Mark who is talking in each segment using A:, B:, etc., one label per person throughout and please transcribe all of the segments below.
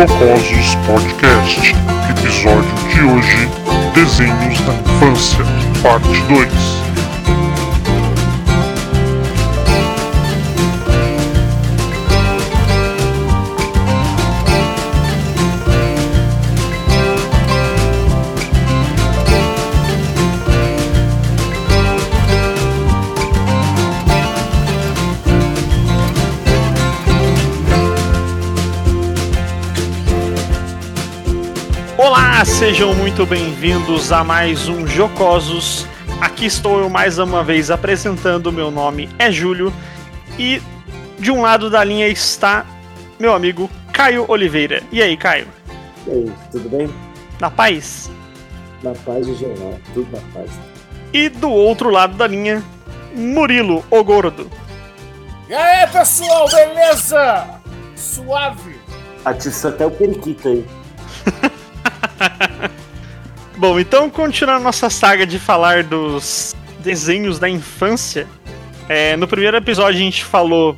A: Jocosos Podcast. Episódio de hoje: Desenhos da Infância, Parte 2.
B: Sejam muito bem-vindos a mais um Jocosos. Aqui estou eu mais uma vez apresentando. Meu nome é Júlio e de um lado da linha está meu amigo Caio Oliveira. E aí, Caio?
C: E aí, tudo bem?
B: Na paz?
C: Na paz de geral, tudo na paz.
B: E do outro lado da linha, Murilo, o gordo.
D: E aí, pessoal, beleza? Suave.
C: Atiça até o periquito aí.
B: Bom, então continuando nossa saga de falar dos desenhos da infância. é, no primeiro episódio a gente falou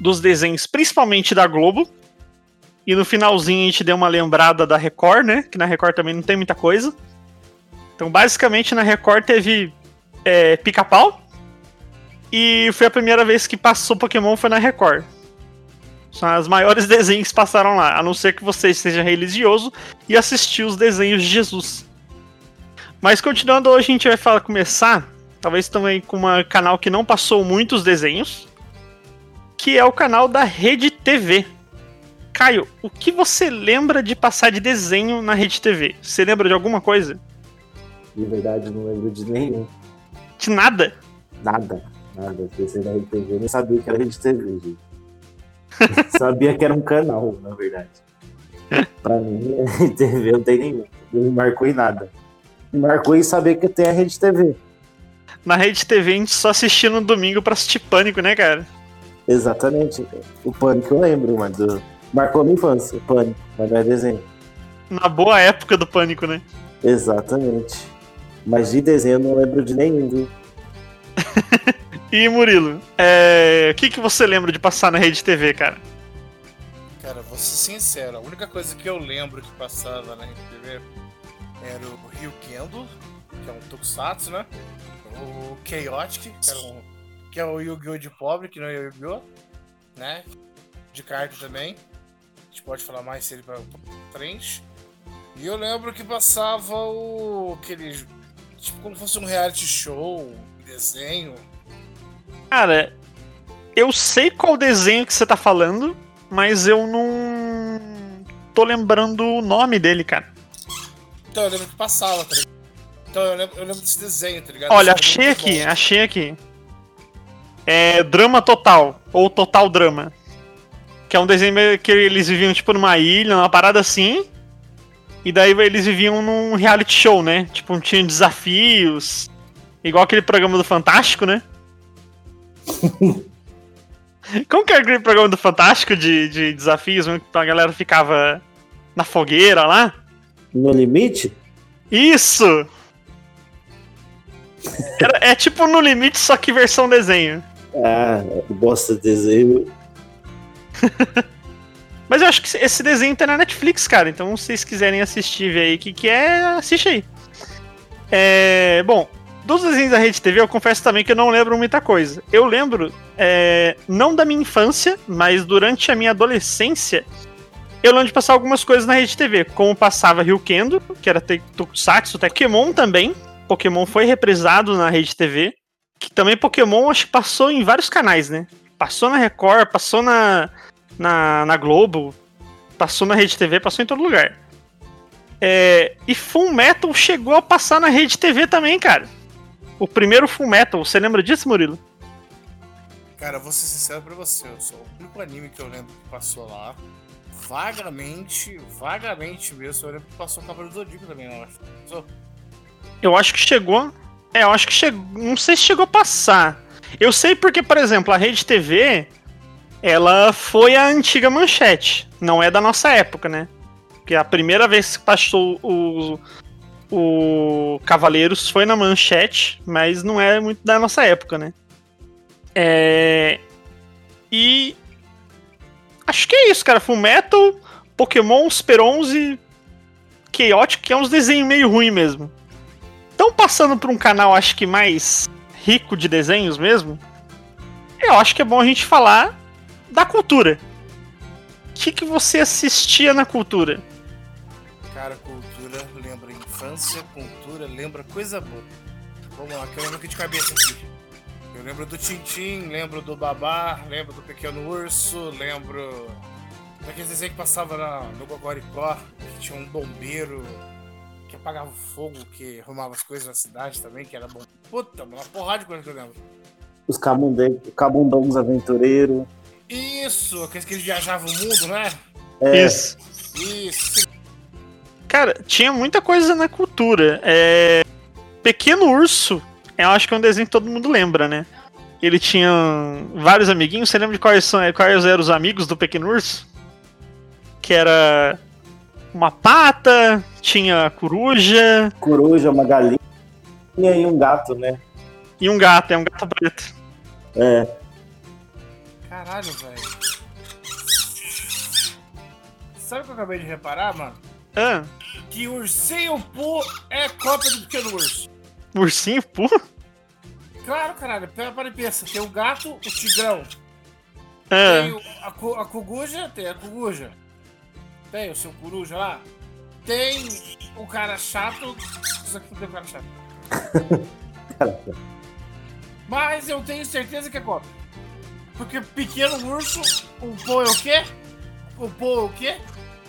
B: dos desenhos principalmente da Globo. E no finalzinho a gente deu uma lembrada da Record, né? Que na Record também não tem muita coisa. Então basicamente na Record teve é, pica-pau. E foi a primeira vez que passou Pokémon foi na Record. São as maiores desenhos que passaram lá, a não ser que você seja religioso e assistiu os desenhos de Jesus. Mas continuando, hoje a gente vai falar, começar, talvez também com um canal que não passou muitos desenhos, que é o canal da Rede TV. Caio, o que você lembra de passar de desenho na Rede TV? Você lembra de alguma coisa?
C: De verdade, não lembro de nenhum.
B: De nada?
C: Nada, nada. Pensei na Rede TV, eu nem sabia que era Rede TV, gente. sabia que era um canal, na verdade. Pra mim, Rede TV não tem nenhum. Não me marcou em nada. Me marcou em saber que tem a Rede TV.
B: Na Rede TV a gente só assistia no domingo pra assistir Pânico, né, cara?
C: Exatamente. O Pânico eu lembro, mas do... marcou minha infância, o Pânico, mas não é desenho.
B: Na boa época do Pânico, né?
C: Exatamente. Mas de desenho eu não lembro de nenhum, viu?
B: E Murilo, é, o que, que você lembra de passar na Rede TV, cara?
D: Cara, vou ser sincero, a única coisa que eu lembro que passava na TV era o Rio Kendo, que é um Tokusatsu, né? O Chaotic, que, era um, que é o Yu-Gi-Oh! de pobre, que não é Yu-Gi-Oh! né? De carta também. A gente pode falar mais se ele pra frente. E eu lembro que passava o. aquele. Tipo, como fosse um reality show, um desenho.
B: Cara, eu sei qual desenho que você tá falando, mas eu não tô lembrando o nome dele, cara.
D: Então eu lembro que passava, tá ligado? Então eu lembro, eu lembro desse desenho, tá ligado?
B: Olha, achei
D: é muito
B: aqui,
D: bom.
B: achei aqui. É Drama Total, ou Total Drama. Que é um desenho que eles viviam, tipo, numa ilha, numa parada assim. E daí eles viviam num reality show, né? Tipo, tinha desafios. Igual aquele programa do Fantástico, né? Como que era aquele programa do Fantástico de, de desafios? onde A galera ficava na fogueira lá?
C: No limite?
B: Isso! Era- é tipo no limite, só que versão desenho.
C: Ah, bosta de desenho.
B: Mas eu acho que esse desenho tá na Netflix, cara. Então, se vocês quiserem assistir, ver aí o que, que é, assiste aí. É, bom, dos desenhos da Rede TV, eu confesso também que eu não lembro muita coisa. Eu lembro, é, não da minha infância, mas durante a minha adolescência, eu lembro de passar algumas coisas na Rede TV, como passava Ryukendo, que era Tokusatsu, Pokémon também. Pokémon foi reprisado na Rede TV. Que também Pokémon acho que passou em vários canais, né? Passou na Record, passou na, na, na Globo, passou na Rede TV, passou em todo lugar. É, e Full Metal chegou a passar na Rede TV também, cara. O primeiro Full Metal, você lembra disso, Murilo?
D: Cara, vou ser sincero pra você, eu sou o único anime que eu lembro que passou lá. Vagamente, vagamente mesmo, eu lembro que passou o Cavaleiro do Zodíaco também, eu acho. Passou?
B: Eu acho que chegou. É, eu acho que chegou. Não sei se chegou a passar. Eu sei porque, por exemplo, a Rede TV, ela foi a antiga manchete. Não é da nossa época, né? Porque a primeira vez que passou o, o Cavaleiros foi na manchete, mas não é muito da nossa época, né? É. E. Acho que é isso, cara. Full Metal, Pokémon, Super 11, Chaotic, que é uns desenhos meio ruim mesmo. Então, passando por um canal, acho que mais rico de desenhos mesmo, eu acho que é bom a gente falar da cultura. O que, que você assistia na cultura?
D: Cara, cultura infância, cultura lembra coisa boa. Vamos lá, que eu lembro aqui de cabeça aqui. Eu lembro do Tintim, lembro do Babá, lembro do Pequeno Urso, lembro daqueles desenhos que passava na, no Gogoricó, que tinha um bombeiro que apagava o fogo, que arrumava as coisas na cidade também, que era bom. Puta, uma porrada de coisa que eu lembro.
C: Os Cabundongos Aventureiros.
D: Isso, aqueles que eles viajavam o mundo, né?
C: É,
B: Isso.
D: Isso.
B: Cara, tinha muita coisa na cultura. É... Pequeno Urso, eu acho que é um desenho que todo mundo lembra, né? Ele tinha vários amiguinhos. Você lembra de quais, são, quais eram os amigos do Pequeno Urso? Que era uma pata, tinha a coruja
C: coruja, uma galinha e um gato, né?
B: e um gato, é um gato preto.
C: É,
D: Caralho, velho. Sabe o que eu acabei de reparar, mano?
B: Ah,
D: Que o Ursinho Poo é cópia do Pequeno Urso.
B: ursinho, pô.
D: Claro, caralho. Pera para e pensa. Tem o gato, o tigrão.
B: Ah,
D: Tem o- a, a coguja, tem a coguja. Tem o seu coruja lá. Tem o cara chato. Isso aqui não tem o cara chato. Mas eu tenho certeza que é cópia. Porque pequeno urso, o pô é o quê? O pô é o quê?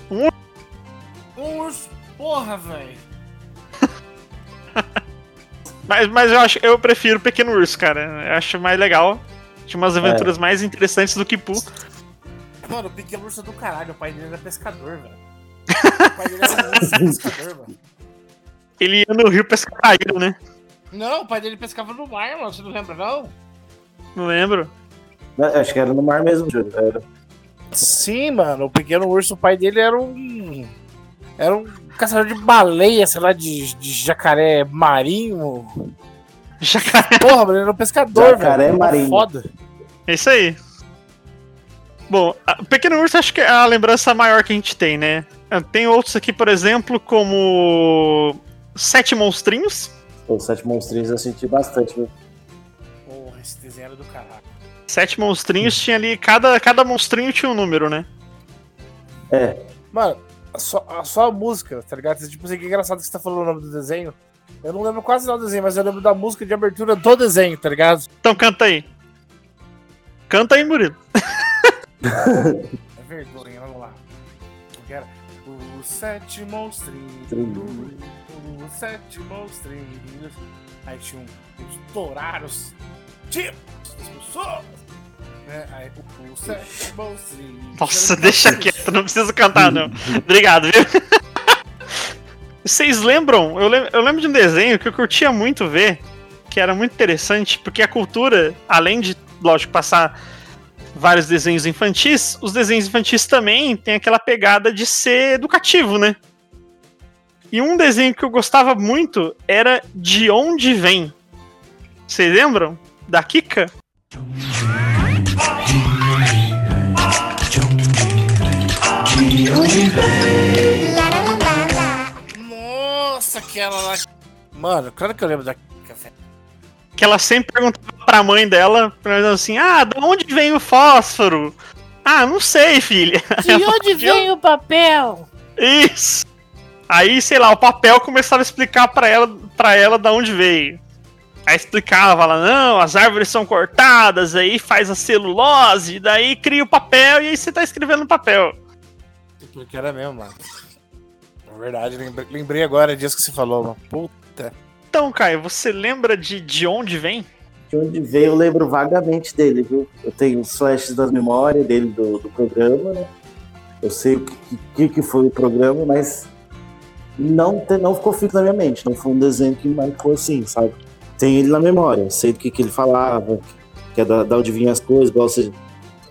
B: Um
D: Um urso. Porra, velho.
B: mas, mas eu acho eu prefiro Pequeno Urso, cara. Eu acho mais legal. Tinha umas aventuras mais interessantes do que Pooh.
D: Mano, o pequeno urso é do caralho. O pai dele era pescador, velho. O pai dele era um urso pescador, mano.
B: Ele ia no rio pescar caído, né?
D: Não, o pai dele pescava no mar, mano. Você não lembra, não?
B: Não lembro.
C: né, acho que era no mar mesmo, Júlio. Era.
D: Sim, mano. O pequeno urso, o pai dele era um. Era um caçador de baleia, sei lá, de, de jacaré marinho.
B: Jacaré.
D: Porra, mano, ele era um pescador,
C: Jacaré
D: velho.
C: marinho.
D: Foda.
B: É isso aí. Bom, Pequeno Urso acho que é a lembrança maior que a gente tem, né? Ah, Tem outros aqui, por exemplo, como Sete Monstrinhos.
C: Os Sete Monstrinhos eu senti bastante, viu?
D: Porra, esse desenho era do caralho.
B: Sete Monstrinhos tinha ali, cada, cada monstrinho tinha um número, né?
C: É,
D: Mano, só, a- só a música, tá ligado? Tipo assim, que engraçado que você tá falando o nome do desenho. Eu não lembro quase nada do desenho, mas eu lembro da música de abertura do desenho, tá ligado?
B: Então canta aí. Canta aí, Murilo.
D: É vergonha, vamos lá. Era os sete monstrinhos. Os sete monstrinhos. Aí tinha um, os toraros. Tipos das pessoas. Né? Aí o- monstrinhos.
B: Nossa, deixa quieto, não precisa cantar, não. Obrigado, viu? Vocês lembram? Eu lembro, eu lembro de um desenho que eu curtia muito ver, que era muito interessante, porque a cultura, além de, lógico, passar vários desenhos infantis, os desenhos infantis também tem aquela pegada de ser educativo, né? E um desenho que eu gostava muito era De Onde Vem. Vocês lembram? Da Kika?
D: Nossa, aquela lá. Mano, claro que eu lembro da café.
B: que ela sempre perguntava pra mãe dela, perguntando assim: Ah, de onde vem o fósforo? Ah, não sei, filha.
D: De onde vem o papel?
B: Isso. Aí, sei lá, o papel começava a explicar pra ela, pra ela da onde veio. Aí explicava, ela, não, as árvores são cortadas, aí faz a celulose, daí cria o papel e aí você tá escrevendo no papel.
D: Porque era mesmo, mano. Na verdade, lembrei, lembrei agora disso que você falou, mano. Puta.
B: Então, Caio, você lembra de, de onde vem?
C: de onde veio eu lembro vagamente dele, viu? Eu tenho os flashes das memórias dele do, do programa, né? Eu sei o que, que, que foi o programa, mas não, te- não ficou fixo na minha mente. Não foi um desenho que marcou assim, sabe? Tem ele na memória, eu sei do que, que ele falava, que é da, da onde vinham as coisas, igual você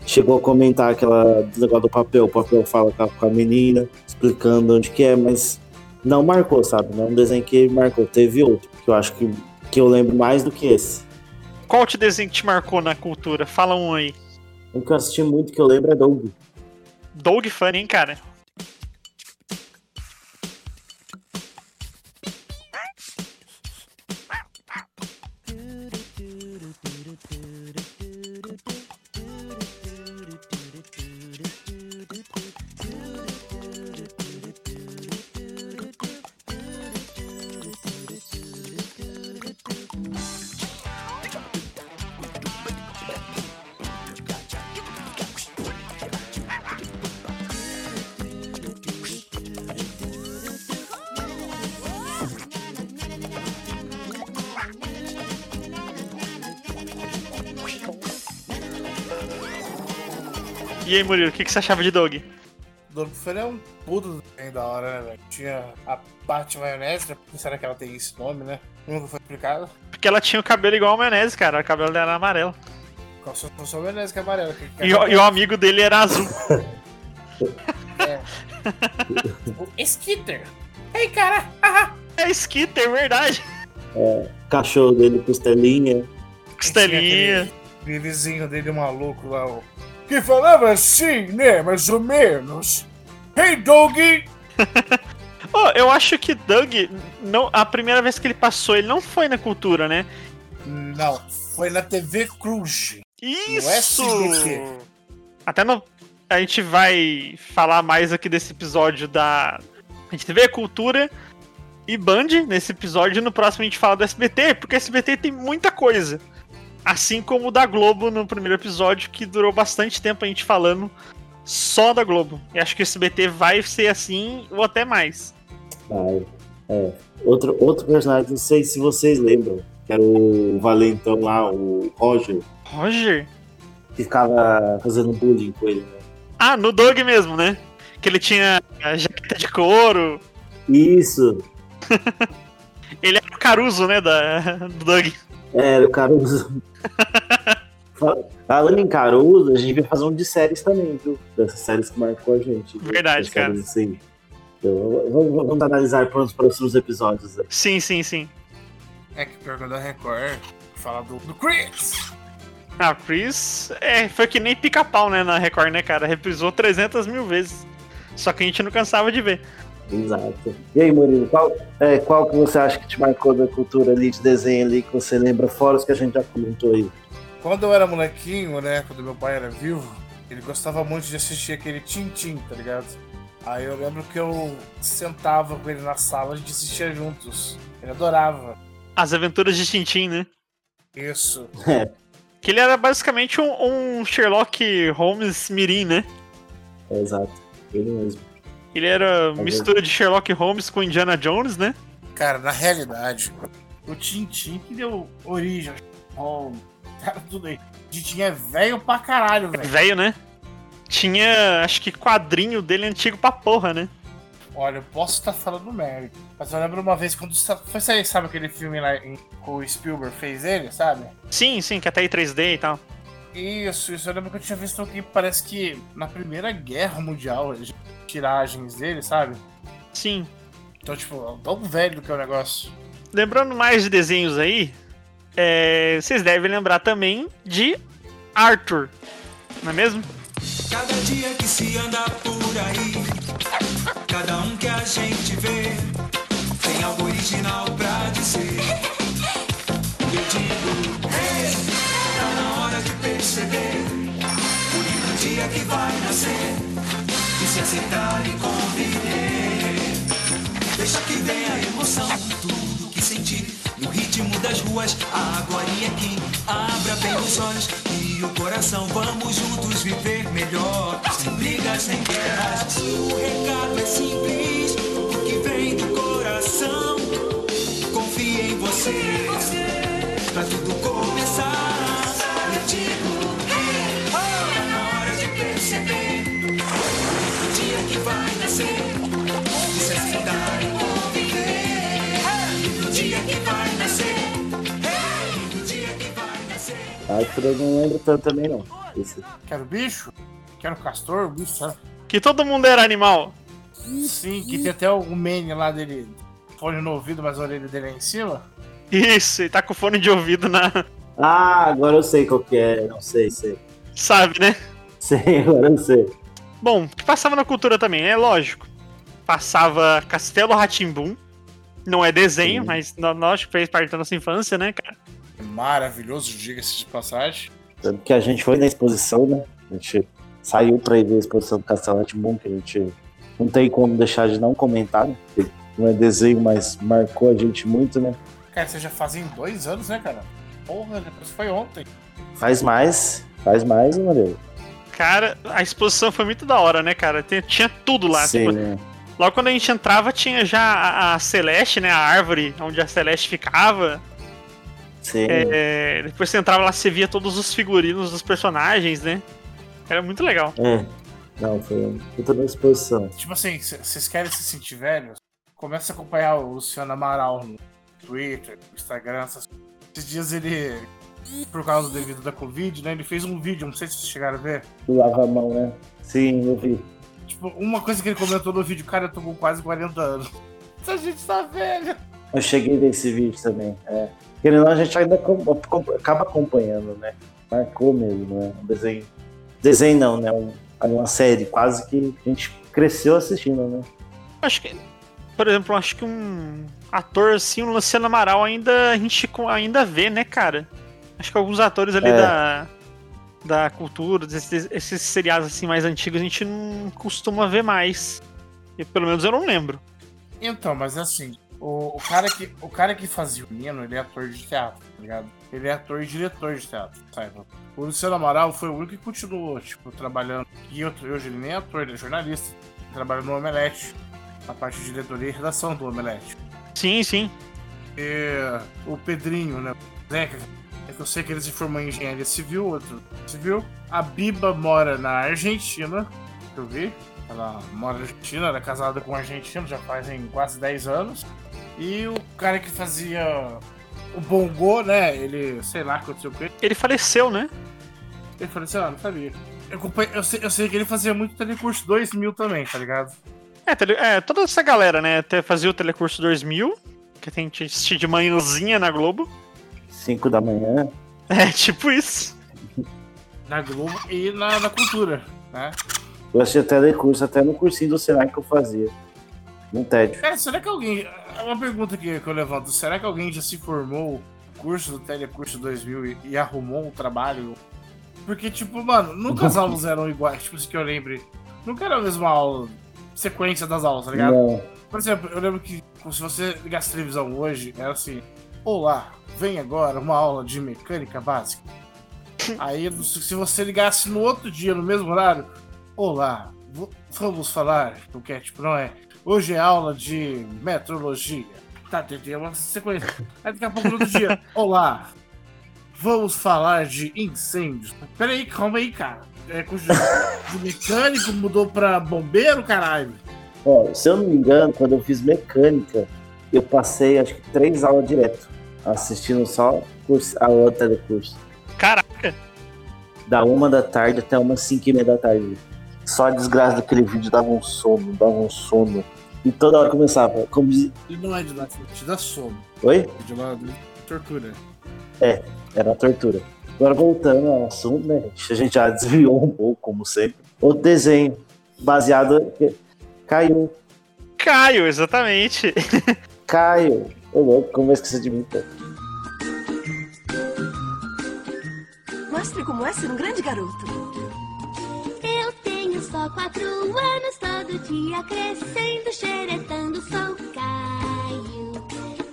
C: chegou a comentar aquela negócio do papel, o papel fala com a, menina, explicando onde que é, mas não marcou, sabe? Não é um desenho que marcou. Teve outro, que eu acho que, que eu lembro mais do que esse.
B: Qual te desenho que te marcou na cultura? Fala um aí.
C: O que eu assisti muito que eu lembro é Doug.
B: Dog Funny, hein, cara? Aí, Murilo, o que, que você achava de Doug?
D: Doug Funny é um puto bem da hora, né, velho? Tinha a parte maionese, né? Será que ela tem esse nome, né? Nunca foi explicado.
B: Porque ela tinha o cabelo igual ao maionese, cara. O cabelo dela era amarelo.
D: Qual só só a maionese que é amarela? Que
B: E, o- e o amigo dele era azul.
D: É. o Skitter. Ei, cara!
B: É Skitter, verdade.
C: Cachorro dele, costelinha.
B: Costelinha.
D: Vizinho dele maluco lá, o... Que falava assim, né? Mais ou menos. Hey, Doggy!
B: Oh, eu acho que Doug, não, a primeira vez que ele passou, ele não foi na cultura, né?
D: Não, foi na TV Cruz.
B: Isso!
D: SBT.
B: Até no, a gente vai falar mais aqui desse episódio da. A gente vê cultura e Band nesse episódio. e No próximo a gente fala do SBT, porque o SBT tem muita coisa. Assim como o da Globo no primeiro episódio, que durou bastante tempo a gente falando só da Globo. E acho que o SBT vai ser assim, ou até mais.
C: Vai. É. Outro, outro personagem, não sei se vocês lembram, que era o valentão lá, o Roger,
B: Roger?
C: que ficava fazendo bullying com ele, né?
B: Ah, no Doug mesmo, né? Que ele tinha a jaqueta de couro.
C: Isso!
B: Ele era o Caruso, né? Da, do Doug.
C: É, Era o Caruso. Fal- Falando em Caruso, a gente vai fazer um de séries também, viu? Dessas séries que marcou a gente. viu?
B: Verdade,
C: Dessas
B: cara.
C: Assim. Então, vamos, vamos analisar para os próximos episódios. né?
B: Sim, sim, sim.
D: É que pior que o da Record fala do, do Chris.
B: Ah, Chris é, foi que nem pica-pau, né, na Record, né, cara? Reprisou 300 mil vezes. Só que a gente não cansava de ver.
C: Exato. E aí, Murilo, qual, é, qual que você acha que te marcou da cultura ali de desenho ali que você lembra, fora os que a gente já comentou aí?
D: Quando eu era molequinho, né? Quando meu pai era vivo, ele gostava muito de assistir aquele Tintim, tá ligado? Aí eu lembro que eu sentava com ele na sala, a gente assistia juntos. Ele adorava.
B: As aventuras de Tintin, né?
D: Isso.
B: Que ele era basicamente um, um Sherlock Holmes mirim, né?
C: É, exato. Ele mesmo.
B: Ele era
C: Tá
B: mistura de Sherlock Holmes com Indiana Jones, né?
D: Cara, na realidade, o Tintim que deu origem ao cara, tudo aí. Tintim é velho pra caralho, velho.
B: Velho, né? Tinha, acho que quadrinho dele antigo pra porra, né?
D: Olha, eu posso estar falando merda. Mas eu lembro uma vez quando foi sair, sabe aquele filme lá em, que o Spielberg fez ele, sabe?
B: Sim, sim, que até em 3D e tal.
D: Isso, isso. Eu lembro que eu tinha visto que parece que na Primeira Guerra Mundial, tiragens dele, sabe?
B: Sim.
D: Então, tipo, tão velho que é o negócio.
B: Lembrando mais de desenhos aí, é, vocês devem lembrar também de Arthur, não é mesmo?
E: Cada dia que se anda por aí, cada um que a gente vê, tem algo original pra dizer. Eu digo, hey, tá na hora de perceber o lindo dia que vai nascer, e se aceitar e conviver. Deixa que vem a emoção, tudo que sentir no ritmo das ruas, agora e aqui. Abra bem os olhos e o coração, vamos juntos viver melhor. Sem brigas, sem guerras. O recado é simples, o que vem do coração. Confie em você, pra tudo começar. Nascer.
C: Arthur eu não lembro tanto também, não. Esse-
D: Quero bicho? Quero castor? Bicho, sabe?
B: Que todo mundo era animal.
D: Sim, que tem até o meme lá dele, fone no ouvido, mas a orelha dele é em cima.
B: Isso, e tá com fone de ouvido na.
C: Ah, agora eu sei qual que é. Não sei, sei.
B: Sabe, né?
C: Sei, agora eu sei.
B: Bom, que passava na cultura também, é lógico. Passava Castelo Ratimbum. Não é desenho,
C: Sim.
B: mas nó- lógico que fez parte da nossa infância, né, cara?
D: Maravilhoso, diga-se de passagem.
C: Tanto que a gente foi na exposição, né? A gente saiu pra ir ver a exposição do Castelo Boom, que a gente não tem como deixar de não comentar, né? Porque Não é desenho, mas marcou a gente muito, né?
D: Cara, você já fazem dois anos, né, cara? Porra, depois foi ontem.
C: Faz mais, faz mais, Maria.
B: Cara, a exposição foi muito da hora, né, cara? Tinha tudo lá.
C: Sim,
B: tipo,
C: né?
B: logo quando a gente entrava, tinha já a, a Celeste, né? A árvore onde a Celeste ficava.
C: Sim.
B: É, depois você entrava lá, você via todos os figurinos dos personagens, né? Era muito legal.
C: É. Não, foi uma puta da exposição.
D: Tipo assim, vocês querem se sentir velhos? Começa a acompanhar o Luciano Amaral no Twitter, no Instagram. Essas... Esses dias ele, por causa devido da Covid, né? Ele fez um vídeo, não sei se vocês chegaram a ver.
C: Do lava a mão, né? Sim, eu vi.
D: Tipo, uma coisa que ele comentou no vídeo, cara, eu tô com quase 40 anos. Essa gente tá velho.
C: Eu cheguei nesse vídeo também. É. Querendo ou não, a gente ainda com- com- acaba acompanhando, né? Marcou mesmo, né? Um desenho. Desenho não, né? Um- uma série quase que a gente cresceu assistindo, né?
B: Acho que, por exemplo, acho que um ator assim, o Luciano Amaral, ainda a gente ainda vê, né, cara? Acho que alguns atores ali
C: É.
B: da, da cultura, desses, esses seriados assim mais antigos, a gente não costuma ver mais. E pelo menos eu não lembro.
D: Então, mas assim, o, o, cara que, o cara que fazia o Nino, ele é ator de teatro, tá ligado? Ele é ator e diretor de teatro, saiba. O Luciano Amaral foi o único que continuou, tipo, trabalhando. E hoje ele nem é ator, ele é jornalista. Ele trabalha no Omelete, na parte de diretoria e redação do Omelete.
B: Sim, sim.
D: E o Pedrinho, né? o Zeca, é que eu sei que ele se formou em engenharia civil, outro civil. A Biba mora na Argentina, que eu vi. Ela mora na Argentina, ela é casada com um argentino, já fazem quase 10 anos. E o cara que fazia o Bongo, né? Ele, sei lá, o que aconteceu com ele.
B: Ele faleceu, né?
D: Ele assim, ah, não sabia. Eu, eu sei, eu sei que ele fazia muito telecurso 2000 também, tá ligado?
B: É, tele- é, toda essa galera, né? Até fazia o Telecurso 2000, que a gente assistia de manhãzinha na Globo.
C: 5 da manhã.
B: É, tipo isso.
D: Na Globo e na, na cultura, né?
C: Eu assistia telecurso até no cursinho do Senai que eu fazia. No tédio.
D: Cara, será que alguém. é Uma pergunta que, que eu levanto: será que alguém já se formou no curso do Telecurso 2000 e, e arrumou um trabalho? Porque, tipo, mano, nunca as aulas eram iguais, tipo, assim que eu lembre. Nunca era a mesma aula, sequência das aulas, tá ligado?
C: Não.
D: Por exemplo, eu lembro que se você ligasse a televisão hoje, era assim: Olá, vem agora uma aula de mecânica básica. Aí, se você ligasse no outro dia, no mesmo horário, Olá, vamos falar, porque tipo, não é. Hoje é aula de metrologia. Tá, tem uma sequência. Aí daqui a pouco no outro dia, Olá, vamos falar de incêndios. Peraí, calma aí, cara. É, curso de, mecânico mudou pra bombeiro, caralho.
C: Ó, se eu não me engano, quando eu fiz mecânica, eu passei acho que três aulas direto. Assistindo só curso, a aula de telecurso.
B: Caraca.
C: Da uma da tarde até umas cinco e meia da tarde. Só a desgraça daquele vídeo dava um sono, dava um sono. E toda hora começava. Como.
D: E não é de lá, te dá sono.
C: Oi?
D: É de lá, de tortura.
C: Era uma tortura. Agora voltando ao assunto, né? gente? A gente já desviou um pouco, como sempre. Outro desenho, baseado. Caiu.
B: Caio, exatamente.
C: Caio. Ô louco, como eu esqueci de mim, cara?
F: Mostre como é ser um grande garoto.
G: Só quatro anos, todo dia crescendo, xeretando, sou Caio.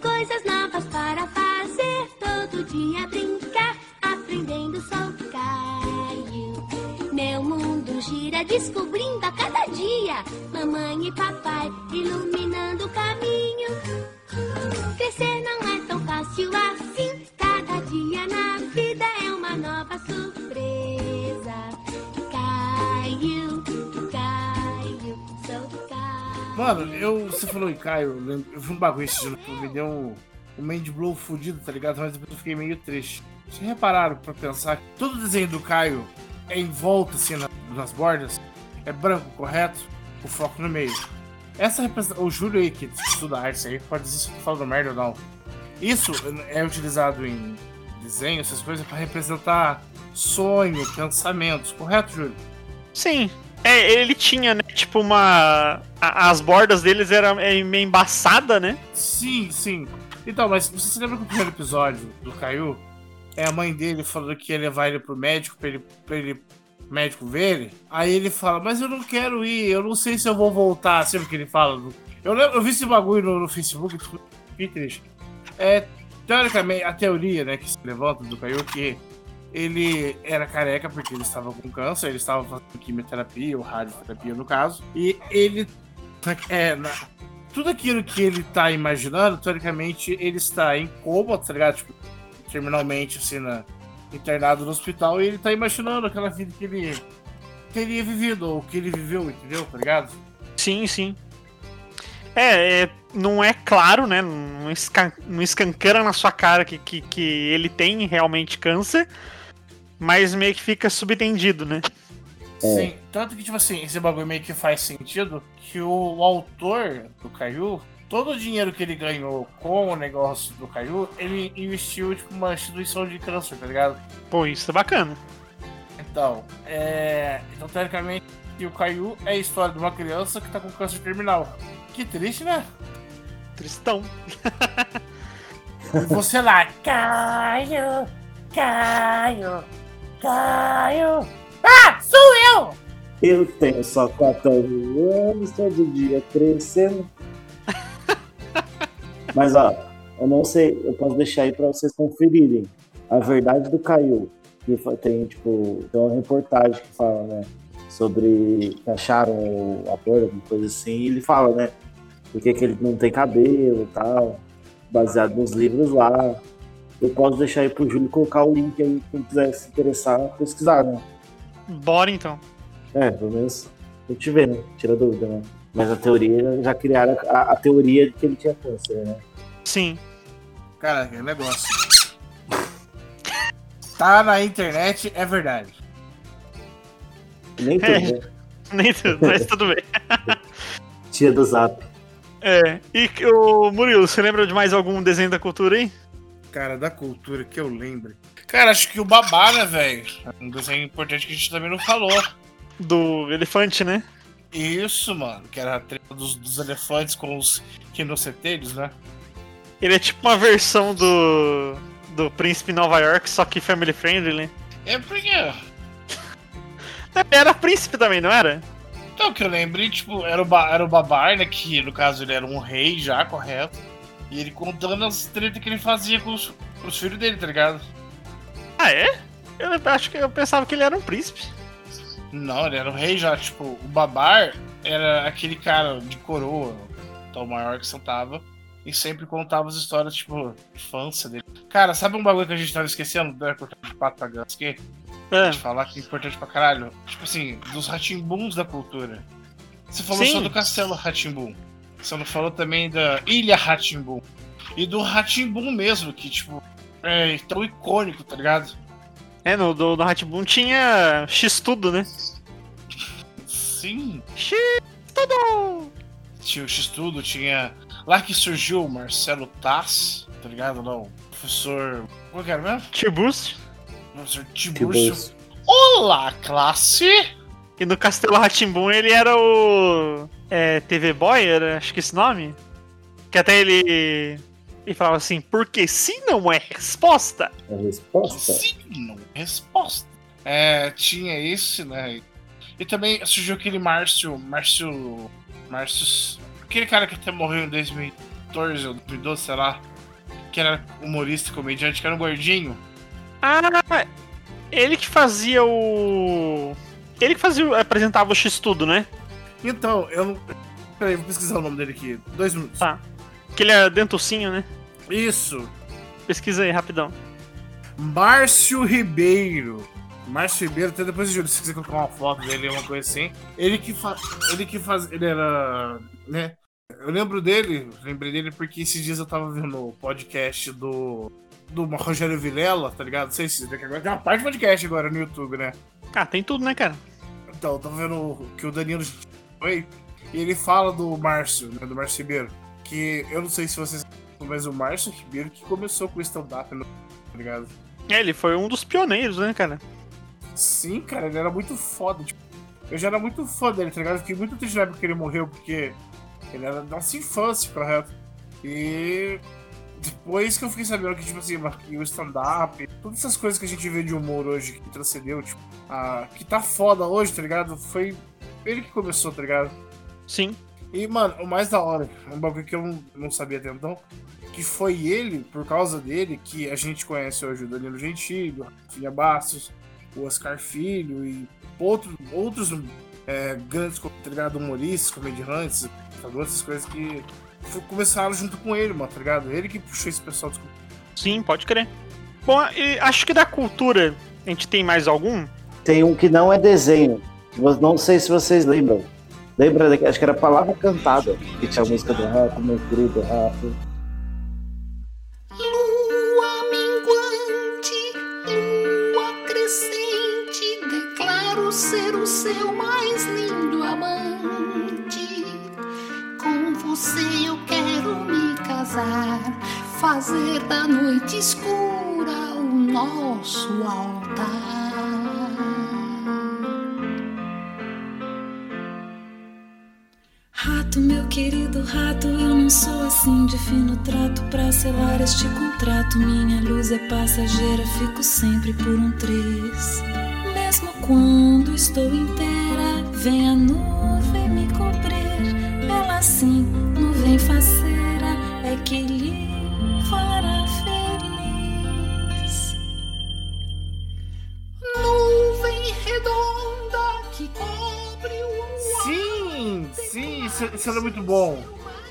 G: Coisas novas para fazer, todo dia brincar, aprendendo, sou Caio. Meu mundo gira, descobrindo a cada dia, mamãe e papai iluminando o caminho. Crescer não é tão fácil assim, cada dia na vida é uma nova surpresa.
D: Mano, eu, você falou em Caio, eu, vi um bagulho esse que me deu um, um mind blow fudido, tá ligado? Mas depois eu fiquei meio triste. Vocês repararam pra pensar que todo o desenho do Caio é em volta, assim, na- nas bordas? É branco, correto? O foco no meio. Essa representação. O Júlio aí, que estuda arte aí, pode dizer se eu falando merda ou não. Isso é utilizado em desenho, essas coisas, pra representar sonho, pensamentos, correto, Júlio?
B: Sim. É, ele tinha, né? Tipo, uma. as bordas deles eram é, meio embaçada, né?
D: Sim, sim. Então, mas você se lembra que o primeiro episódio do Caiu é a mãe dele falando que ia levar ele pro médico pra ele, pra ele médico ver ele? Aí ele fala, mas eu não quero ir, eu não sei se eu vou voltar, sempre que ele fala. Eu, lembro- eu vi esse bagulho no, no Facebook, fiquei triste. É, teoricamente, a teoria né, que se levanta do Caiu é que ele era careca porque ele estava com câncer, ele estava fazendo quimioterapia ou radioterapia no caso, e ele é, na- tudo aquilo que ele tá imaginando, teoricamente, ele está em coma, tá ligado? Tipo, terminalmente, assim, na, internado no hospital, e ele tá imaginando aquela vida que ele teria vivido, ou que ele viveu, entendeu? Tá ligado?
B: Sim, sim. É, é, não é claro, né? Não, escan não escancara na sua cara que, que, que ele tem realmente câncer, mas meio que fica subentendido, né?
D: Sim, tanto que, tipo assim, esse bagulho meio que faz sentido que o, autor do Caiu, todo o dinheiro que ele ganhou com o negócio do Caiu, ele investiu, tipo, uma instituição de câncer, tá ligado?
B: Pô, isso é bacana.
D: Então, é. Então, teoricamente, o Caiu é a história de uma criança que tá com câncer terminal. Que triste, né?
B: Tristão.
D: E você lá, Caio, Caio, Caio. Ah, sou eu!
C: Eu tenho só 14 anos, todo dia crescendo. Mas ó, eu não sei, eu posso deixar aí pra vocês conferirem. A verdade do Caiu. Que tem, tipo, tem uma reportagem que fala, né? Sobre que acharam o ator, alguma coisa assim, e ele fala, né? Por que que ele não tem cabelo e tal. Baseado nos livros lá. Eu posso deixar aí pro Júlio colocar o link aí, quem quiser se interessar, pesquisar, né?
B: Bora então.
C: É, pelo menos a gente vê, né? Tira dúvida, né? Mas a teoria, já criaram a, a teoria de que ele tinha câncer, né?
B: Sim.
D: Cara, que negócio. Tá na internet, é verdade.
C: Nem tudo,
B: É.
C: né?
B: Nem tudo, mas tudo bem.
C: Tira do zap.
B: É. E o Murilo, você lembra de mais algum desenho da cultura aí?
D: Cara, da cultura que eu lembro. Cara, acho que o Babá, né, velho? Um desenho importante que a gente também não falou.
B: Do elefante, né?
D: Isso, mano. Que era a treta dos, dos elefantes com os quinocetelhos, né?
B: Ele é tipo uma versão do. do Príncipe Nova York, só que family friendly, né?
D: É porque.
B: Era príncipe também, não era?
D: Então, que eu lembrei, tipo, era o, ba era o Babar, né? Que no caso ele era um rei já, correto? E ele contando as tretas que ele fazia com os, com os filhos dele, tá ligado?
B: Ah, é? Eu acho que eu pensava que ele era um príncipe.
D: Não, ele era um rei já, tipo, o Babar era aquele cara de coroa, tal maior que sentava, e sempre contava as histórias, tipo, infância dele. Cara, sabe um bagulho que a gente tava esquecendo? Da cortada de pato pra ganso aqui?
B: É.
D: De falar que é importante pra caralho. Tipo assim, dos ratimbuns da cultura. Você falou
B: Sim.
D: só do castelo Ratimbum. Você não falou também da ilha Ratimbum. E do Ratimbum mesmo, que, tipo, é tão icônico, tá ligado?
B: É, no do, do tinha X-Tudo, né?
D: Sim.
B: X-Tudo!
D: Tinha o X-Tudo, tinha. Lá que surgiu o Marcelo Tass, tá ligado? Não. Professor. Como que era mesmo?
B: T-Boost.
D: Professor Tiburcio. Olá, classe!
B: E no Castelo Ratimbum ele era o. É, TV Boy, era, acho que esse nome? Que até ele. Ele falava assim, porque se não é resposta.
C: A resposta?
D: Sim, não. Resposta. É, tinha esse, né? E também surgiu aquele Márcio. Márcio. Márcio. Aquele cara que até morreu em 2014 ou 2012, sei lá. Que era humorista, comediante, que era um gordinho.
B: Ah, ele que fazia o. Ele que fazia, o- apresentava o X-Tudo, né?
D: Então, eu não. Peraí, vou pesquisar o nome dele aqui. Dois minutos.
B: Tá. Que ele é dentucinho, né?
D: Isso.
B: Pesquisa aí, rapidão.
D: Márcio Ribeiro. Márcio Ribeiro, até depois de se quiser colocar uma foto dele, uma coisa assim. Ele que faz. Ele que faz. Ele era. né? Eu lembro dele, lembrei dele porque esses dias eu tava vendo o podcast do. Do Rogério Vilela, tá ligado? Não sei se agora tem uma parte do podcast agora no YouTube, né?
B: Ah, tem tudo, né, cara?
D: Então, eu tava vendo que o Danilo foi e ele fala do Márcio, né? Do Márcio Ribeiro. Que eu não sei se vocês. Mas o Márcio Ribeiro que começou com o stand-up, no- tá ligado?
B: É, ele foi um dos pioneiros, né, cara?
D: Sim, cara, ele era muito foda. Tipo, eu já era muito fã dele, tá ligado? Eu Fiquei muito triste na época que ele morreu, porque ele era da nossa infância, correto? E depois que eu fiquei sabendo que, tipo assim, o stand-up, todas essas coisas que a gente vê de humor hoje, que transcendeu, tipo, a, que tá foda hoje, tá ligado? Foi ele que começou, tá ligado?
B: Sim.
D: E, mano, o mais da hora, é um bagulho que eu não, sabia até então, que foi ele, por causa dele, que a gente conhece hoje o Danilo Gentili, o filha Bastos, o Oscar Filho e outro, outros é, grandes tá ligado, humoristas, comediantes, essas coisas que começaram junto com ele, mano, tá ligado? Ele que puxou esse pessoal dos...
B: Sim, pode crer. Bom, acho que da cultura a gente tem mais algum?
C: Tem um que não é desenho. Não sei se vocês lembram. Lembra daqui? Acho que era a Palavra Cantada, que tinha a música do Rafa, meu querido Rafa.
H: Lua minguante, lua crescente, declaro ser o seu mais lindo amante. Com você eu quero me casar, fazer da noite escura o nosso altar.
I: rato, meu querido rato, eu não sou assim de fino trato pra selar este contrato. Minha luz é passageira, fico sempre por um três. Mesmo quando estou inteira, vem a nuvem me cobrir. Ela sim, nuvem faceira, é que
D: isso era muito bom.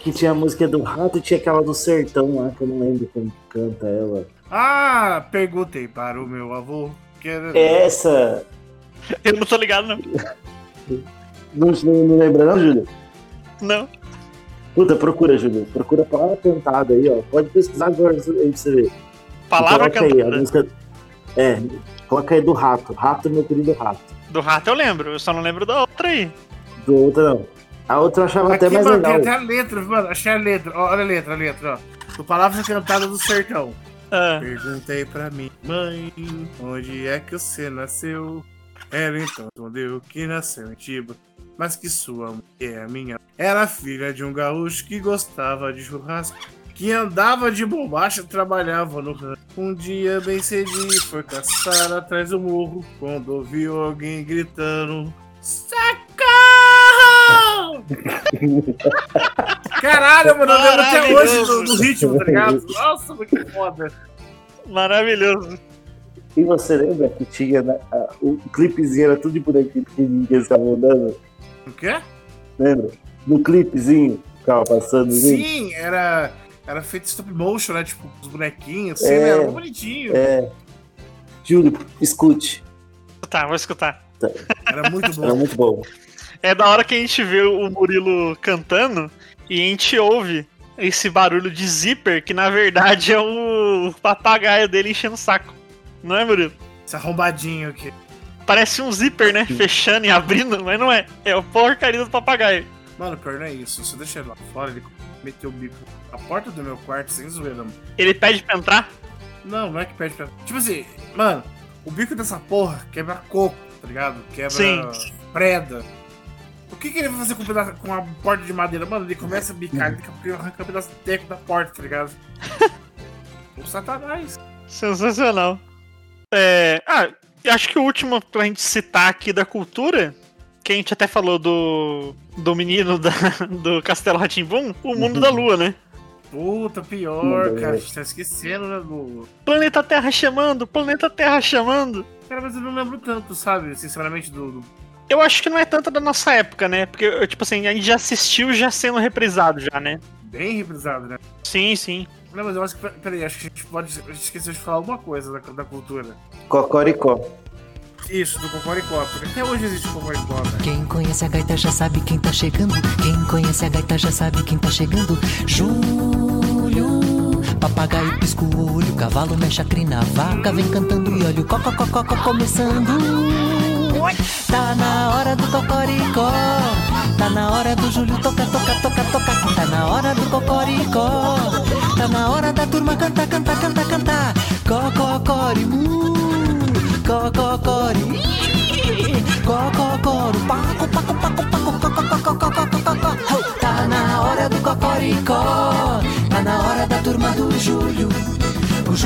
C: Que tinha a música do rato e tinha aquela do sertão lá, que eu não lembro como canta ela.
D: Ah, perguntei para o meu avô. Que era...
C: É essa!
B: Eu não tô ligado, não.
C: não, não, não lembra, não, Júlio?
B: Não.
C: Puta, procura, Júlio. Procura a palavra cantada aí, ó. Pode pesquisar agora aí pra você ver.
B: Palavra
C: cantada. Aí, música... É, coloca aí do rato. Rato, meu querido rato.
B: Do rato eu lembro, eu só não lembro da outra aí.
C: Do outra não. A outra eu achava
D: Aqui,
C: até mais
D: mano,
C: legal.
D: Tem até a letra, mano. Achei a letra. Olha a letra, a letra, ó. Do Palavras do Sertão.
B: Ah.
D: Perguntei pra mim, mãe, onde é que você nasceu? Ela então respondeu que nasceu em Tiba, mas que sua mulher, é minha, era filha de um gaúcho que gostava de churrasco, que andava de bombacha e trabalhava no rancho. Um dia, bem cedinho, foi caçar atrás do morro, quando ouviu alguém gritando: Saca! Caralho, mano, eu lembro até hoje do, ritmo, tá ligado? Nossa, que foda.
B: Maravilhoso.
C: E você lembra que tinha né, a, o clipezinho, era tudo de bonequinho que eles estavam andando?
D: O quê?
C: Lembra? No clipezinho que tava passando.
D: Sim, era, era feito stop motion, né? Tipo, os bonequinhos, assim,
C: é,
D: né? Era bonitinho.
C: É. Júlio, escute.
B: Tá, vou escutar. Tá.
D: Era muito bom.
C: Era muito bom.
B: É da hora que a gente vê o Murilo cantando e a gente ouve esse barulho de zíper, que na verdade é o papagaio dele enchendo o saco. Não é, Murilo?
D: Esse arrombadinho aqui.
B: Parece um zíper, né? Fechando e abrindo, mas não é. É o porcaria do papagaio.
D: Mano, pior não é isso. Você deixar ele lá fora, ele meteu o bico na porta do meu quarto sem zoeira, mano.
B: Ele pede pra entrar?
D: Não, não é que pede pra. Tipo assim, mano, o bico dessa porra quebra coco, tá ligado? Quebra
B: Sim.
D: preda. O que, que ele vai fazer com, a pedaço, com uma porta de madeira? Mano, ele começa a bicar, daqui ele arranca um pedaço de teco da porta, tá ligado? o satanás.
B: Sensacional. É, ah, acho que o último pra gente citar aqui da cultura, que a gente até falou do, do menino da, do Castelo Ratimbum, o mundo uhum. da lua, né?
D: Puta, pior, cara. A gente tá esquecendo, né, do...
B: Planeta Terra chamando, planeta Terra chamando.
D: Cara, mas eu não lembro tanto, sabe? Sinceramente, do, do
B: eu acho que não é tanto da nossa época, né? Porque, tipo assim, a gente já assistiu já sendo reprisado, já, né?
D: Bem reprisado, né?
B: Sim, sim.
D: Não, mas eu acho que. Peraí, acho que a gente pode. A gente esqueceu de falar alguma coisa da, da cultura:
C: Cocoricó.
D: Isso, do Cocoricó, porque até hoje existe o Cocoricó, né?
J: Quem conhece a gaita já sabe quem tá chegando. Quem conhece a gaita já sabe quem tá chegando. Júlio. Papagaio pisca o olho, cavalo mexe a crina, vaca vem cantando e olha o cococó começando. Tá na hora do cocoricó, tá na hora do Júlio toca, toca, toca, toca. Tá na hora do cocoricó, tá na hora da turma cantar, cantar, cantar, cantar. Cococorimu, cococori, cococoro, paco, paco, paco, paco, paco, paco, paco, paco. Tá na hora do cocoricó, tá na hora da turma do Júlio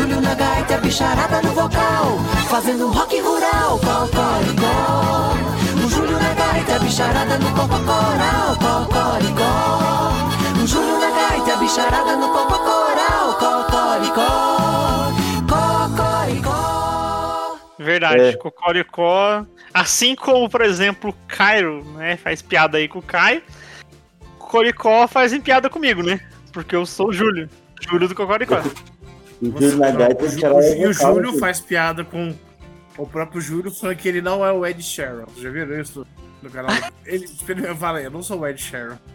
J: Júlio na gaita, a bicharada no vocal, fazendo rock rural, cocoricó. O Júlio na gaita, bicharada no cococoral, cocoricó. O Júlio na gaita, bicharada no cococoral, cocoricó. Cocoricó.
B: Verdade,
C: É.
B: Cocoricó. Assim como, por exemplo, o Cairo, né? Faz piada aí com o Caio. Cocoricó fazem piada comigo, né? Porque eu sou o Júlio. Júlio do Cocoricó.
C: E o Júlio na gaita
D: o, e Júlio faz piada com o próprio Júlio, só que ele não é o Ed Sheeran. Vocês já viram isso? no canal. Ele fala eu não sou o Ed Sheeran.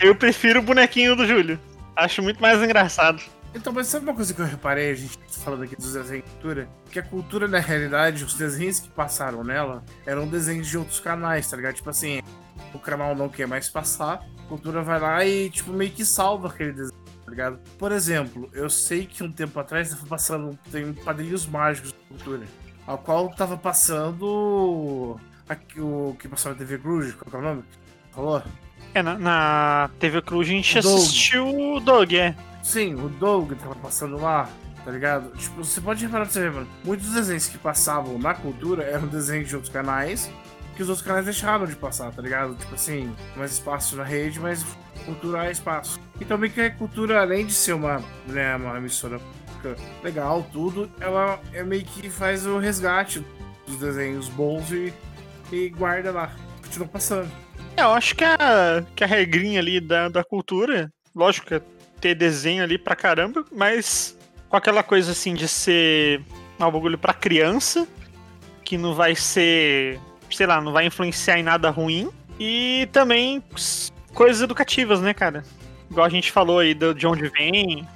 B: Eu prefiro o bonequinho do Júlio. Acho muito mais engraçado.
D: Então, mas sabe uma coisa que eu reparei, a gente falando aqui dos desenhos de cultura? Que a cultura, na realidade, os desenhos que passaram nela eram desenhos de outros canais, tá ligado? Tipo assim, o canal não quer mais passar, a cultura vai lá e, tipo, meio que salva aquele desenho, tá ligado? Por exemplo, eu sei que um tempo atrás tava passando, tem Padrinhos Mágicos da cultura, ao qual tava passando aqui, o que passava na TV Cruz, qual que é o nome? Falou?
B: É, na, na TV Cruz a gente
D: Doug.
B: assistiu o Doug, é.
D: Sim, o Doug tava passando lá, tá ligado? Tipo, você pode reparar pra você ver, mano. Muitos desenhos que passavam na cultura eram desenhos de outros canais, que os outros canais deixaram de passar, tá ligado? Tipo assim, mais espaço na rede, mas cultura é espaço. E também que a cultura, além de ser uma, né, uma emissora legal, tudo, ela é meio que faz o resgate dos desenhos bons e, e guarda lá. Continua passando.
B: É, eu acho que a, que a regrinha ali da, da cultura, lógico que é ter desenho ali pra caramba, mas com aquela coisa assim de ser um bagulho pra criança, que não vai ser, sei lá, não vai influenciar em nada ruim, e também coisas educativas, né, cara? Igual a gente falou aí do- de onde vem.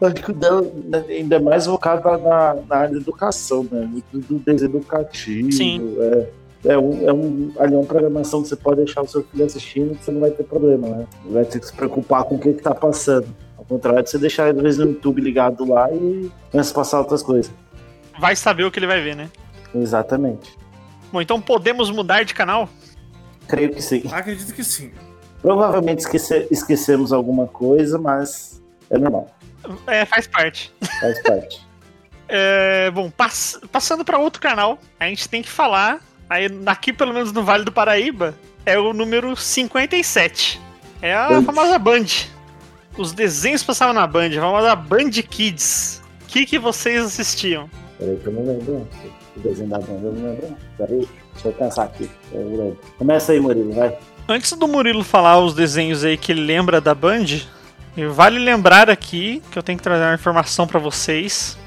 C: Acho que o dela ainda é mais focado na, na área da educação, né? Muito do desenho educativo.
B: Sim.
C: É, é, um, é, um, ali é uma programação que você pode deixar o seu filho assistindo que você não vai ter problema, né? Não vai ter que se preocupar com o que, que tá passando. Ao contrário de você deixar às vezes no YouTube ligado lá e começa a passar outras coisas.
B: Vai saber o que ele vai ver, né?
C: Exatamente.
B: Bom, então podemos mudar de canal?
C: Creio que sim.
D: Acredito que sim.
C: Provavelmente esquece, esquecemos alguma coisa, mas é normal.
B: É, faz parte.
C: Faz parte.
B: É, bom, pass- passando pra outro canal, a gente tem que falar, aí aqui pelo menos no Vale do Paraíba, é o número 57. É a
C: Band.
B: famosa Band. Os desenhos passavam na Band, a famosa Band Kids. O que, que vocês assistiam?
C: Peraí que eu não lembro. O desenho da banda eu não lembro. Peraí, deixa eu pensar aqui. Eu. Começa aí, Murilo, vai.
B: Antes do Murilo falar os desenhos aí que ele lembra da Band, vale lembrar aqui que eu tenho que trazer uma informação pra vocês.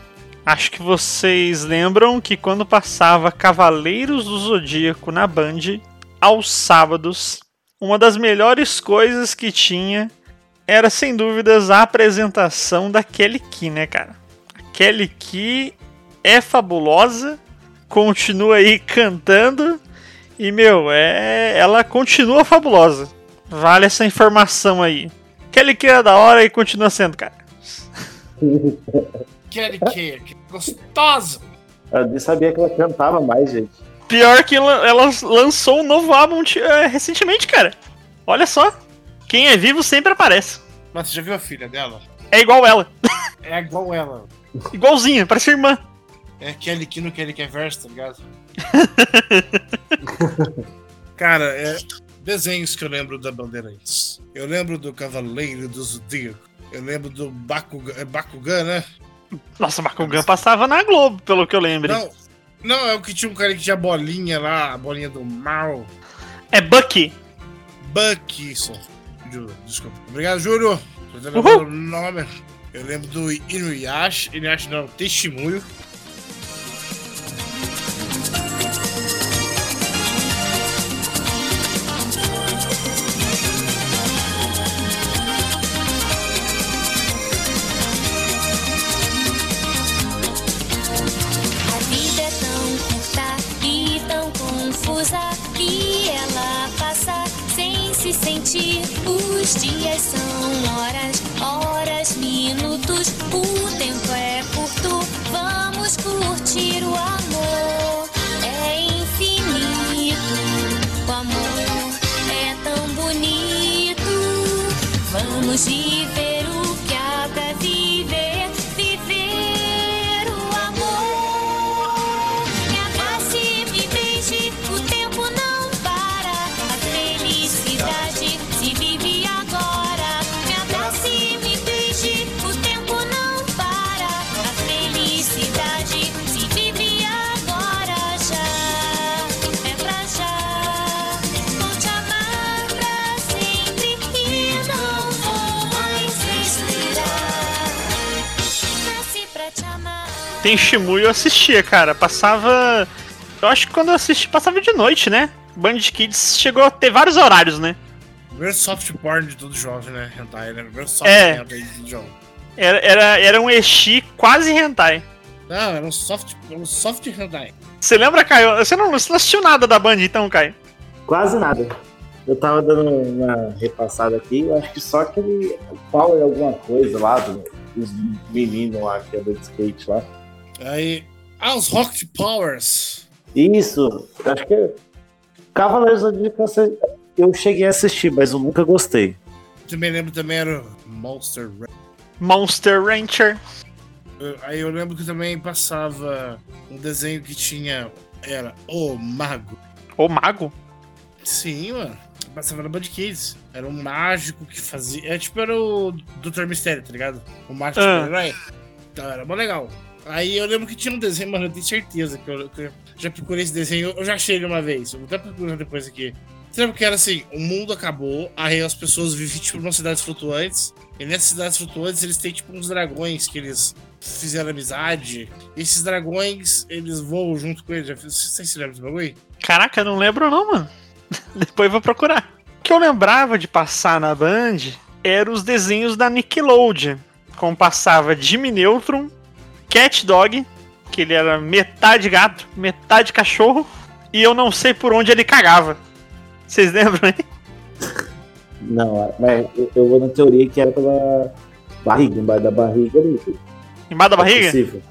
B: Acho que vocês lembram que quando passava Cavaleiros do Zodíaco na Band, aos sábados, uma das melhores coisas que tinha era sem dúvidas a apresentação da Kelly Key, né, cara? A Kelly Key é fabulosa, continua aí cantando e, meu, é, ela continua fabulosa. Vale essa informação aí. Kelly Key é da hora e continua sendo, cara.
D: Kelly Kay, que gostosa!
C: Eu nem sabia que ela cantava mais, gente.
B: Pior que ela, lançou um novo álbum é, recentemente, cara. Olha só. Quem é vivo sempre aparece.
D: Mas você já viu a filha dela?
B: É igual ela.
D: É igual ela.
B: Igualzinha, parece irmã.
D: É Kelly Key no Kelly Key Verso, tá ligado? Cara, é desenhos que eu lembro da Bandeirantes. Eu lembro do Cavaleiro do Zodíaco. Eu lembro do Bakugan, é Bakugan, né?
B: Nossa, Bakugan passava na Globo, pelo que eu lembro.
D: Não, não, é o que tinha um cara que tinha bolinha lá, a bolinha do mal.
B: É Bucky.
D: Buck, isso. Ju- Desculpa. Obrigado, Júlio. Tô lembrando o nome. Eu lembro do Inuyasha. Inuyasha não, Testemunho.
G: Vamos viver
B: Tem Shimuyo eu assistia, cara. Passava Eu acho que quando eu assisti passava de noite, né? Band Kids chegou a ter vários horários, né?
D: Primeiro soft porn de todo jovem, né? Hentai, né? Primeiro soft
B: É.
D: hentai de todo jovem.
B: Era, era, era um Eshi quase hentai.
D: Não, era um soft, era um soft hentai.
B: Você lembra, Caio? Você não, você não assistiu nada da Band, então, Caio?
C: Quase nada. Eu tava dando uma repassada aqui, eu acho que só aquele Power alguma coisa lá, do- dos meninos lá que andam de skate lá.
D: Aí. Ah, os Rocket Powers.
C: Isso, acho que Cavaleiros do Zodíaco eu cheguei a assistir, mas eu nunca gostei.
D: Também lembro também era o Monster Ra-
B: Monster Rancher.
D: Aí eu lembro que também passava um desenho que tinha. Era O Mago.
B: O Mago?
D: Sim, mano. Passava na Band Kids. Era um mágico que fazia. É tipo, era o Doutor Mistério, tá ligado? O mágico
B: Ah.
D: super-herói. Então era mó legal. Aí eu lembro que tinha um desenho, mano, eu tenho certeza que eu, que eu já procurei esse desenho. Eu já achei ele uma vez. Eu vou até procurar depois aqui. Você lembra que era assim: o mundo acabou, aí as pessoas vivem tipo numa cidades flutuantes. E nessas cidades flutuantes eles têm tipo uns dragões que eles fizeram amizade. E esses dragões, eles voam junto com eles. Vocês se lembram desse bagulho?
B: Caraca, eu não lembro não, mano. Depois vou procurar. O que eu lembrava de passar na Band eram os desenhos da Nickelodeon. Como passava Jimmy Neutron, Cat Dog, que ele era metade gato, metade cachorro, e eu não sei por onde ele cagava. Vocês lembram, hein?
C: Não, mas eu- vou na teoria que era pela barriga, embaixo da barriga ali.
B: Embaixo da
C: É
B: barriga?
C: possível.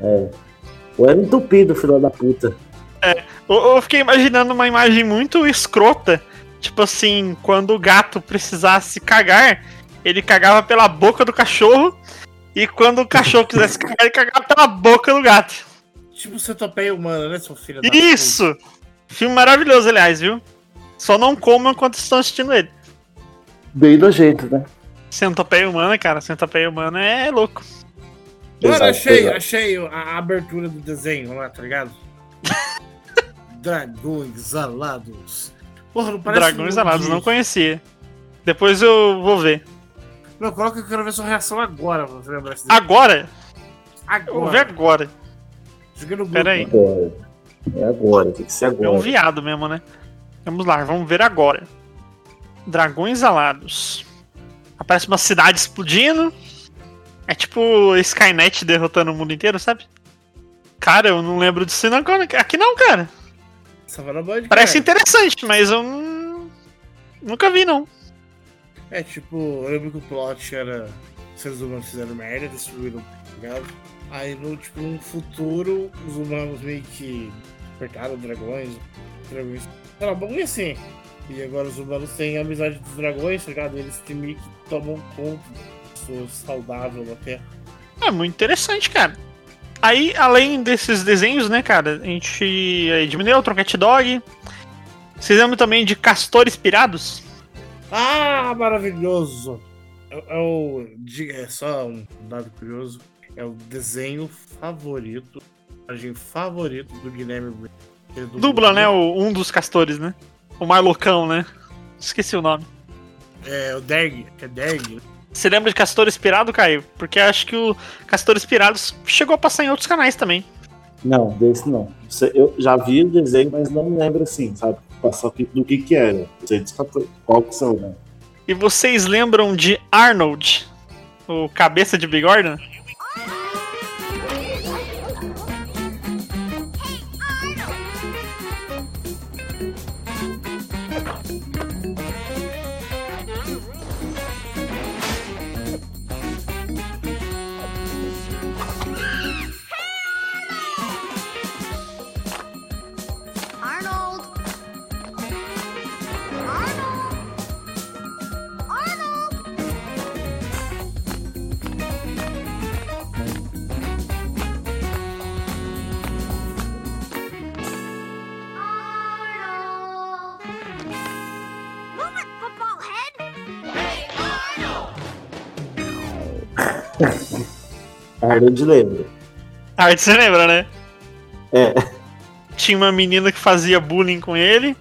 C: É. Ou era entupido, filho da puta.
B: Eu, eu fiquei imaginando uma imagem muito escrota. Tipo assim, quando o gato precisasse cagar, ele cagava pela boca do cachorro. E quando o cachorro quisesse cagar, ele cagava pela boca do gato.
D: Tipo centopeia humana, né, seu filho da
B: Isso! Filme maravilhoso, aliás, viu? Só não comam enquanto estão assistindo ele.
C: Bem nojento, né?
B: Centopeia humana, cara. Centopeia humana é louco.
D: Mano,
C: Exato,
D: achei,
C: exato.
D: achei a, abertura do desenho lá, tá ligado? Dragões alados. Porra, não parece
B: Dragões
D: um
B: alados, não conhecia. Depois eu vou ver.
D: Não, coloca que eu quero ver sua reação agora, pra você lembrar desenho.
B: Agora?
D: Agora.
B: Eu vou ver agora.
D: Joguei no
B: Pera aí.
C: Agora. É agora, tem que ser
B: É
C: agora.
B: um viado mesmo, né? Vamos lá, vamos ver agora. Dragões alados. Aparece uma cidade explodindo. É tipo Skynet derrotando o mundo inteiro, sabe? Cara, eu não lembro disso não. Aqui não, cara.
D: Band,
B: Parece
D: cara.
B: interessante, mas eu não... nunca vi, não.
D: É tipo, eu lembro que o plot era seres humanos fizeram merda, destruíram, tá ligado? Aí no tipo, num futuro, os humanos meio que apertaram dragões, dragões. Lá, um bagulho assim. E agora os humanos têm a amizade dos dragões, tá ligado? Eles têm meio que tomam conta de pessoas saudáveis Terra.
B: É muito interessante, cara. Aí, além desses desenhos, né, cara, a gente é, diminuiu o Cat Dog. Vocês lembram também de Castores Pirados?
D: Ah, maravilhoso! É, é o. É só um dado curioso. É o desenho favorito, personagem favorito do Guilherme Briggs. Ele dublou,
B: Dubla, né, o- um dos castores, né? O mais loucão, né? Esqueci o nome.
D: É o Derg, é Derg. né?
B: Você lembra de Castor Inspirado, Caio? Porque acho que o Castor Inspirados chegou a passar em outros canais também.
C: Não, desse não. Eu já vi o desenho, mas não me lembro assim, sabe? Passar o do que que era. Dos quatro- qual que são, né?
B: E vocês lembram de Arnold, o cabeça de bigorna?
G: Arnold
C: lembra.
B: Ah, você lembra, né?
C: É.
B: Tinha uma menina que fazia bullying com ele.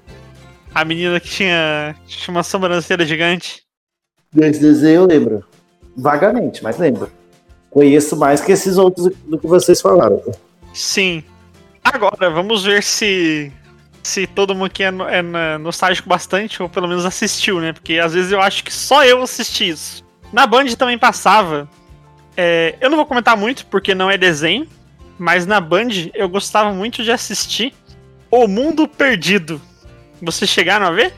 B: A menina que tinha, tinha uma sobrancelha gigante.
C: Desse desenho eu lembro. Vagamente, mas lembro. Conheço mais que esses outros do que vocês falaram.
B: Sim. Agora. Vamos ver se se todo mundo aqui é, no- é nostálgico bastante, ou pelo menos assistiu, né? Porque às vezes eu acho que só eu assisti isso. Na Band também passava. É, eu não vou comentar muito porque não é desenho, mas na Band eu gostava muito de assistir O Mundo Perdido. Vocês chegaram a ver?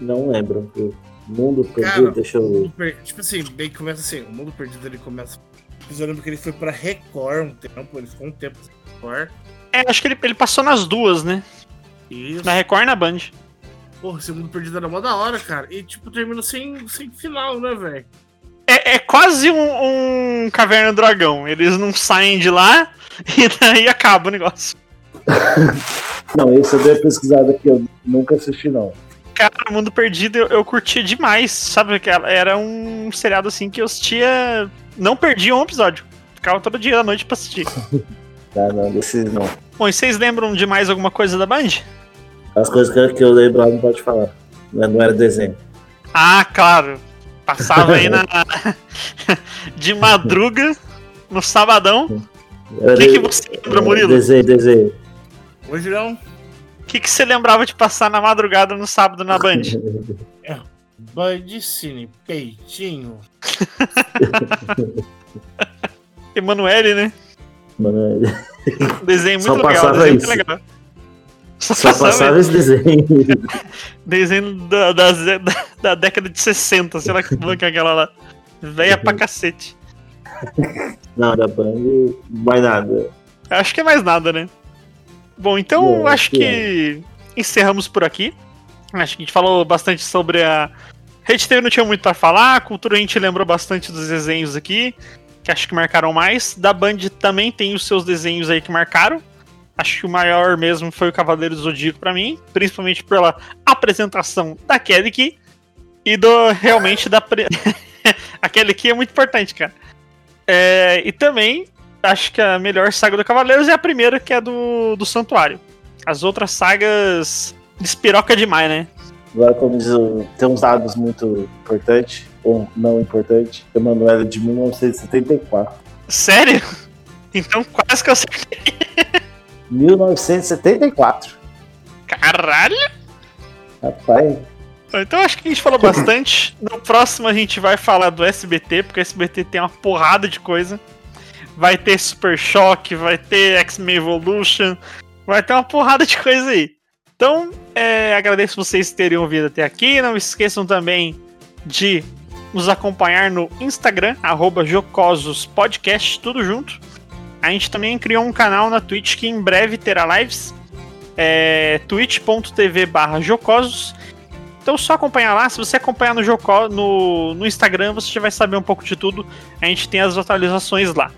C: Não lembro. O Mundo perdido,
D: Cara,
C: deixa eu
D: per- Tipo assim, bem que começa assim, o mundo perdido ele começa. Eu lembro que ele foi pra Record um tempo, ele ficou um tempo na Record.
B: É, acho que ele, ele passou nas duas, né?
D: Isso.
B: Na Record e na Band.
D: Porra, esse mundo perdido era mó da hora, cara. E tipo, termina sem, sem final, né, velho?
B: É, é quase um, um Caverna do Dragão. Eles não saem de lá e daí acaba o negócio.
C: Não, esse eu dei uma pesquisada que eu nunca assisti, não.
B: Cara, Mundo Perdido eu, eu curtia demais, sabe? Era um seriado assim que eu assistia. Não perdia um episódio. Ficava todo dia da noite pra assistir.
C: Tá, não, desses não.
B: Bom, e vocês lembram de mais alguma coisa da Band?
C: As coisas que eu, lembro lá não pode falar. Não não era desenho.
B: Ah, claro. Passava aí na. de madruga, no sabadão. O que, que você lembra,
C: é,
B: Murilo?
C: Desenho, desenho.
D: Hoje não.
B: O que, que você lembrava de passar na madrugada no sábado na Band?
D: Band Cine, peitinho.
B: Emanuele, né? Um desenho
C: Só
B: muito legal.
C: passava
B: Desenho
C: isso.
B: muito legal. Só,
C: só passava esse desenho.
B: Desenho da, da, da, da década de 60, sei lá que porra que é aquela lá. Véia pra cacete.
C: Não, da Band, mais nada.
B: Acho que é mais nada, né? Bom, então
C: Bom,
B: acho
C: que
B: que encerramos por aqui. Acho que a gente falou bastante sobre a. Rede TV não tinha muito pra falar, a cultura a gente lembrou bastante dos desenhos aqui, que acho que marcaram mais. Da Band também tem os seus desenhos aí que marcaram. Acho que o maior mesmo foi o Cavaleiro do Zodíaco pra mim, principalmente pela apresentação da Kelly Key e do realmente da pre... a Kelly Key é muito importante, cara. É, e também acho que a melhor saga do Cavaleiros é a primeira, que é do, do Santuário. As outras sagas despiroca demais, né?
C: Agora, como diz, tem uns dados muito importantes, ou não importantes. Emanuela de 1974.
B: Sério? Então quase que eu acertei.
C: 1974.
B: Caralho!
C: Rapaz,
B: Então acho que a gente falou bastante. No próximo a gente vai falar do SBT, porque o SBT tem uma porrada de coisa. Vai ter Super Choque, vai ter X-Men Evolution, vai ter uma porrada de coisa aí. Então, é, agradeço vocês terem ouvido até aqui. Não esqueçam também de nos acompanhar no Instagram, arroba jocosospodcast, tudo junto. A gente também criou um canal na Twitch que em breve terá lives. É twitch.tv barra jocosos. Então só acompanhar lá. Se você acompanhar no, Joco, no, no Instagram, você já vai saber um pouco de tudo. A gente tem as atualizações lá.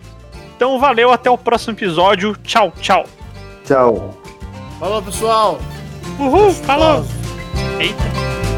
B: Então valeu, até o próximo episódio. Tchau, tchau.
C: tchau.
D: Falou, pessoal!
B: Uhul, falou! Eita.